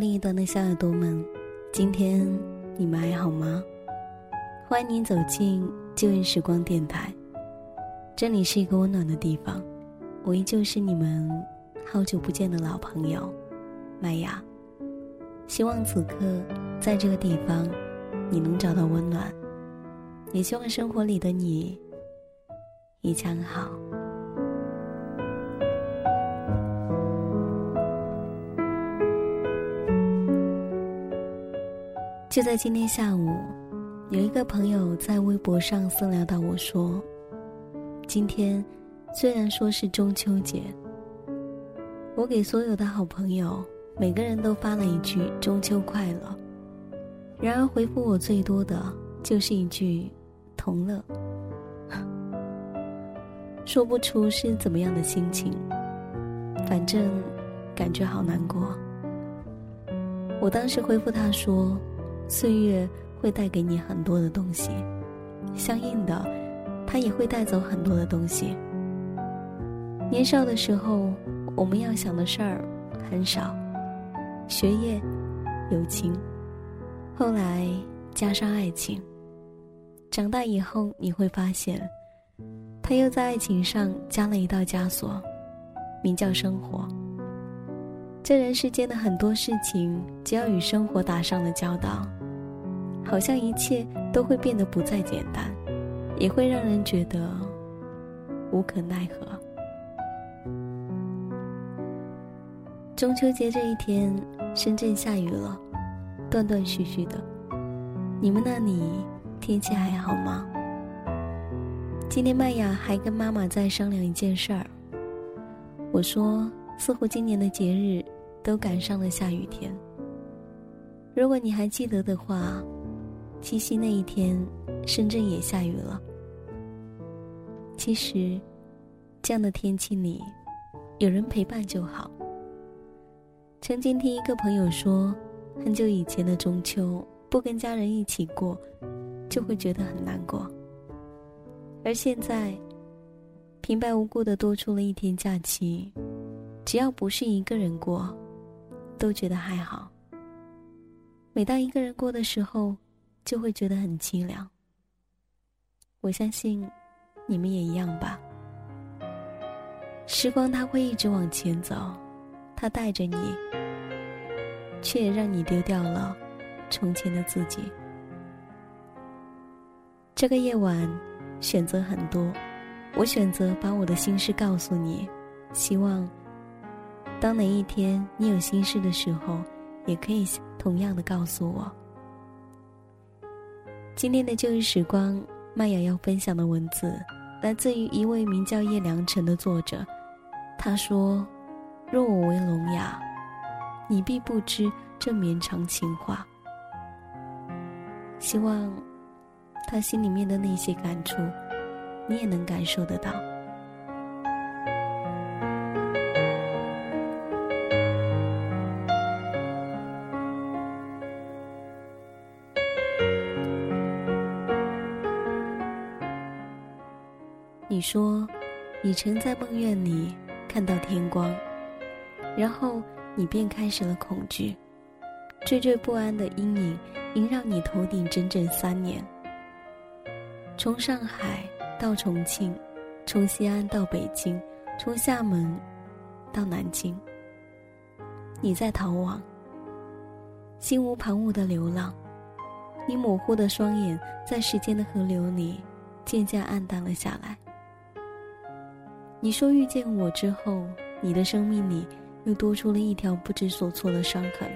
另一端的小耳朵们，今天你们还好吗？欢迎您走进旧日时光电台，这里是一个温暖的地方，我依旧是你们好久不见的老朋友麦雅。希望此刻在这个地方，你能找到温暖，也希望生活里的你一切好。就在今天下午，有一个朋友在微博上私聊到我说：“今天虽然说是中秋节，我给所有的好朋友每个人都发了一句‘中秋快乐’，然而回复我最多的就是一句‘同乐’，说不出是怎么样的心情，反正感觉好难过。我当时回复他说。”岁月会带给你很多的东西，相应的，它也会带走很多的东西。年少的时候，我们要想的事儿很少，学业、友情，后来加上爱情。长大以后，你会发现，他又在爱情上加了一道枷锁，名叫生活。这人世间的很多事情，只要与生活打上了交道。好像一切都会变得不再简单，也会让人觉得无可奈何。中秋节这一天，深圳下雨了，断断续续的。你们那里天气还好吗？今天麦雅还跟妈妈在商量一件事儿。我说，似乎今年的节日都赶上了下雨天。如果你还记得的话。七夕那一天，深圳也下雨了。其实，这样的天气里，有人陪伴就好。曾经听一个朋友说，很久以前的中秋不跟家人一起过，就会觉得很难过。而现在，平白无故的多出了一天假期，只要不是一个人过，都觉得还好。每当一个人过的时候，就会觉得很凄凉。我相信，你们也一样吧。时光它会一直往前走，它带着你，却也让你丢掉了从前的自己。这个夜晚，选择很多，我选择把我的心事告诉你，希望，当哪一天你有心事的时候，也可以同样的告诉我。今天的旧日时光，麦雅要分享的文字，来自于一位名叫叶良辰的作者。他说：“若我为聋哑，你必不知这绵长情话。”希望他心里面的那些感触，你也能感受得到。你说，你曾在梦魇里看到天光，然后你便开始了恐惧，惴惴不安的阴影萦绕你头顶整整三年。从上海到重庆，从西安到北京，从厦门到南京，你在逃亡，心无旁骛的流浪，你模糊的双眼在时间的河流里渐渐暗淡了下来。你说遇见我之后，你的生命里又多出了一条不知所措的伤痕。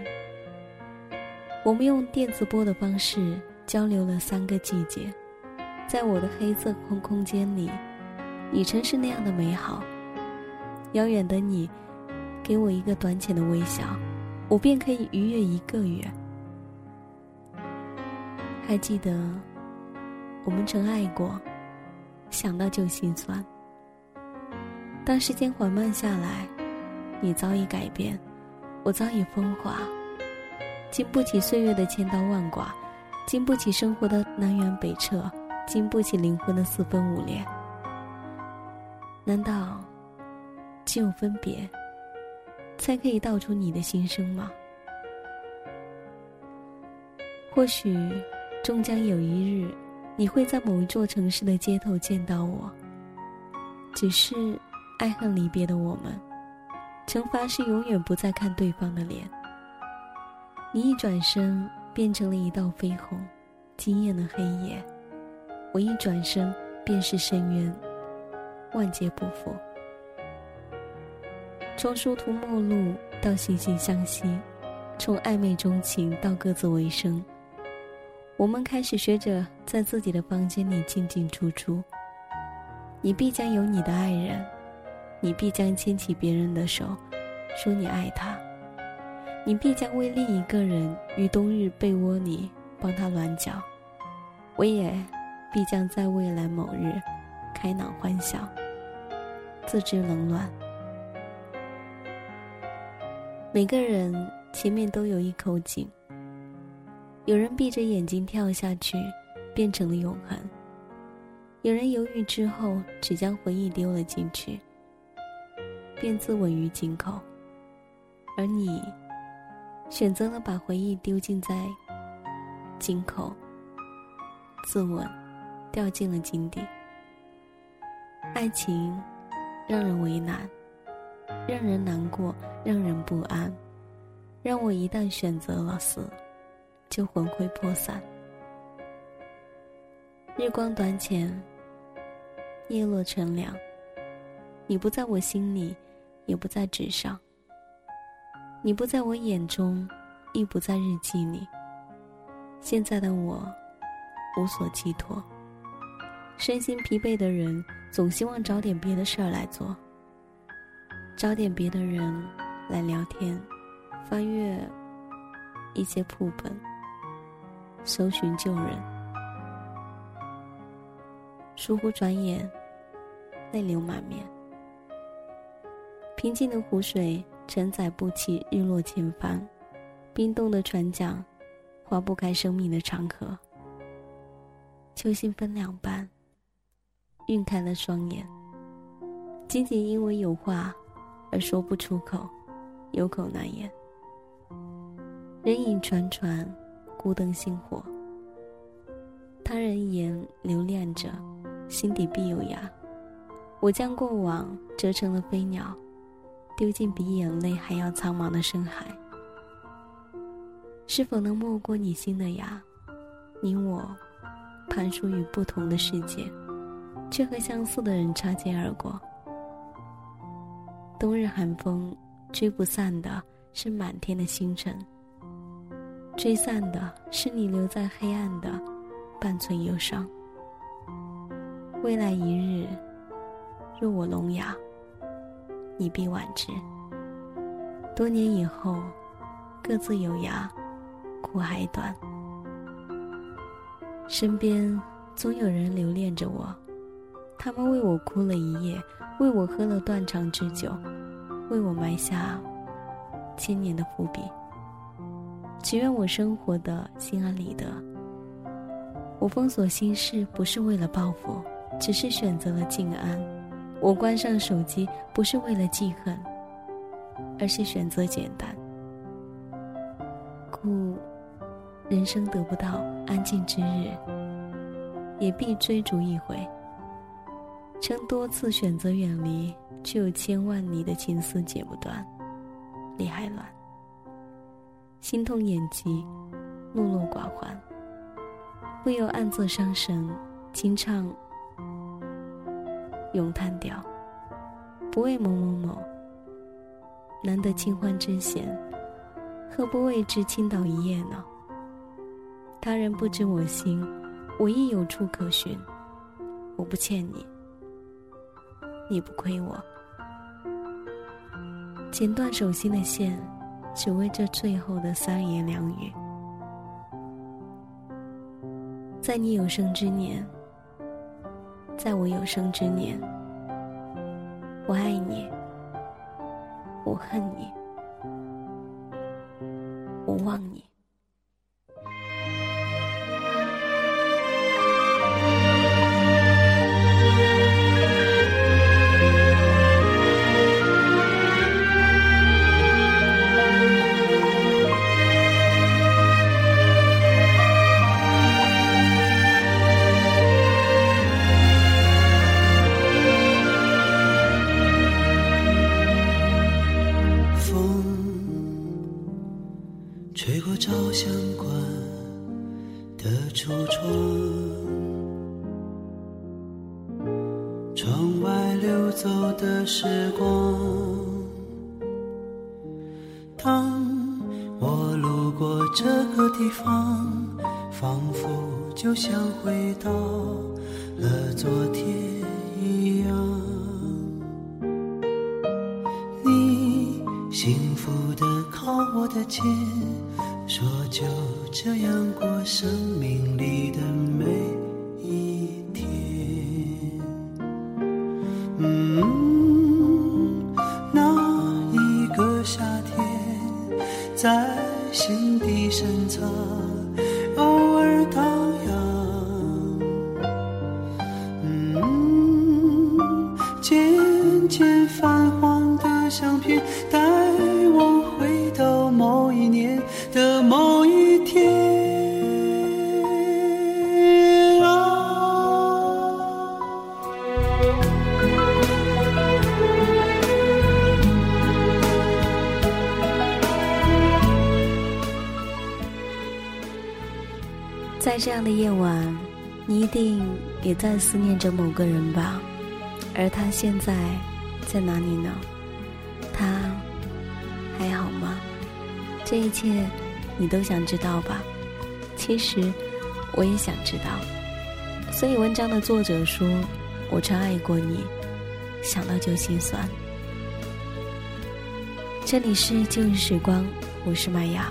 我们用电磁波的方式交流了三个季节，在我的黑色空空间里，你曾是那样的美好。遥远的你，给我一个短浅的微笑，我便可以逾越一个月。还记得，我们曾爱过，想到就心酸。当时间缓慢下来，你早已改变，我早已风化，经不起岁月的千刀万剐，经不起生活的南辕北辙，经不起灵魂的四分五裂。难道只有分别，才可以道出你的心声吗？或许，终将有一日，你会在某一座城市的街头见到我。只是，爱恨离别的我们，惩罚是永远不再看对方的脸。你一转身，变成了一道绯红，惊艳了黑夜；我一转身，便是深渊，万劫不复。从殊途末路到惺惺相惜，从暧昧钟情到各自为生。我们开始学着在自己的房间里进进出出。你必将有你的爱人，你必将牵起别人的手，说你爱他。你必将为另一个人于冬日被窝里帮他暖脚，我也必将在未来某日开朗欢笑，自知冷暖。每个人前面都有一口井。有人闭着眼睛跳下去，变成了永恒；有人犹豫之后，只将回忆丢了进去，便自刎于井口。而你，选择了把回忆丢进在井口，自刎，掉进了井底。爱情，让人为难，让人难过，让人不安，让我一旦选择了死。就魂飞魄散。日光短浅，叶落成凉。你不在我心里，也不在纸上。你不在我眼中，亦不在日记里。现在的我，无所寄托。身心疲惫的人，总希望找点别的事儿来做，找点别的人来聊天，翻阅一些铺本。搜寻旧人，疏忽转眼，泪流满面。平静的湖水承载不起日落前方，冰冻的船桨划不开生命的长河。秋心分两半，晕开了双眼。仅仅因为有话而说不出口，有口难言。人影船船。孤灯星火，他人言留恋着，心底必有涯。我将过往折成了飞鸟，丢进比眼泪还要苍茫的深海。是否能没过你心的芽？你我，攀属于不同的世界，却和相似的人擦肩而过。冬日寒风，吹不散的是满天的星辰。吹散的是你留在黑暗的半寸忧伤。未来一日，若我聋哑，你必挽之。多年以后，各自有涯，苦还短。身边总有人留恋着我，他们为我哭了一夜，为我喝了断肠之酒，为我埋下千年的伏笔。祈愿我生活的心安理得。我封锁心事不是为了报复，只是选择了静安。我关上手机不是为了记恨，而是选择简单。故人生得不到安静之日，也必追逐一回。曾多次选择远离，却有千万里的情丝剪不断，理还乱。心痛眼疾，落落寡欢。不由暗自伤神，轻唱咏叹调。不为某某某，难得清欢之闲，何不为之倾倒一夜呢？他人不知我心，我亦有处可寻。我不欠你，你不亏我。剪断手心的线。只为这最后的三言两语，在你有生之年，在我有生之年，我爱你，我恨你，我忘你。当我路过这个地方，仿佛就像回到了昨天一样。你幸福的靠我的肩。说就这样过生命里深藏，在这样的夜晚，你一定也在思念着某个人吧？而他现在在哪里呢？他还好吗？这一切。你都想知道吧？其实我也想知道。所以文章的作者说：“我曾爱过你，想到就心酸。”这里是旧日时光，我是麦雅。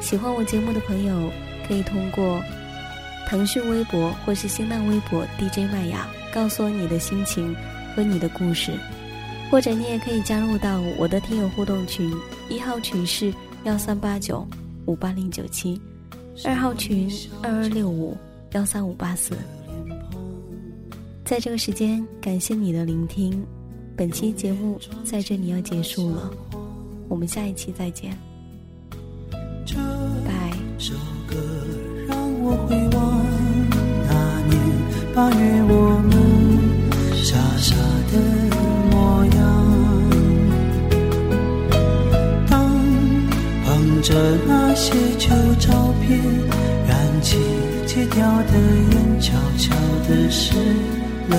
喜欢我节目的朋友，可以通过腾讯微博或是新浪微博 DJ 麦雅，告诉我你的心情和你的故事。或者你也可以加入到我的听友互动群，一号群是幺三八九。五八零九七，二号群二二六五幺三五八四。在这个时间，感谢你的聆听，本期节目在这里要结束了，我们下一期再见。拜。首歌让我回望八月，我们傻傻的模样。当捧着那。些旧照片，燃起戒掉的烟，悄悄的湿了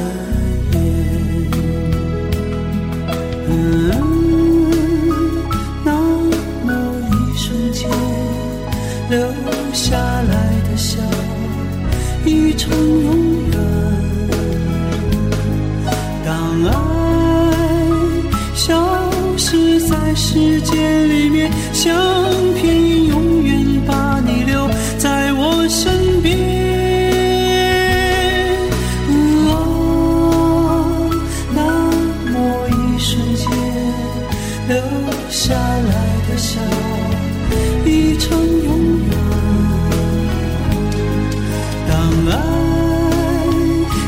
时间里面相片永远把你留在我身边啊那么一瞬间留下来的笑已成永远当爱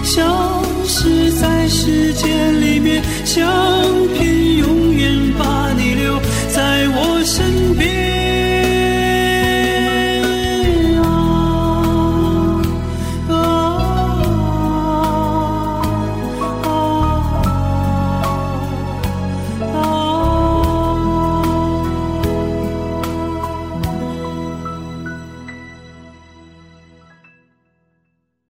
消失在时间里面相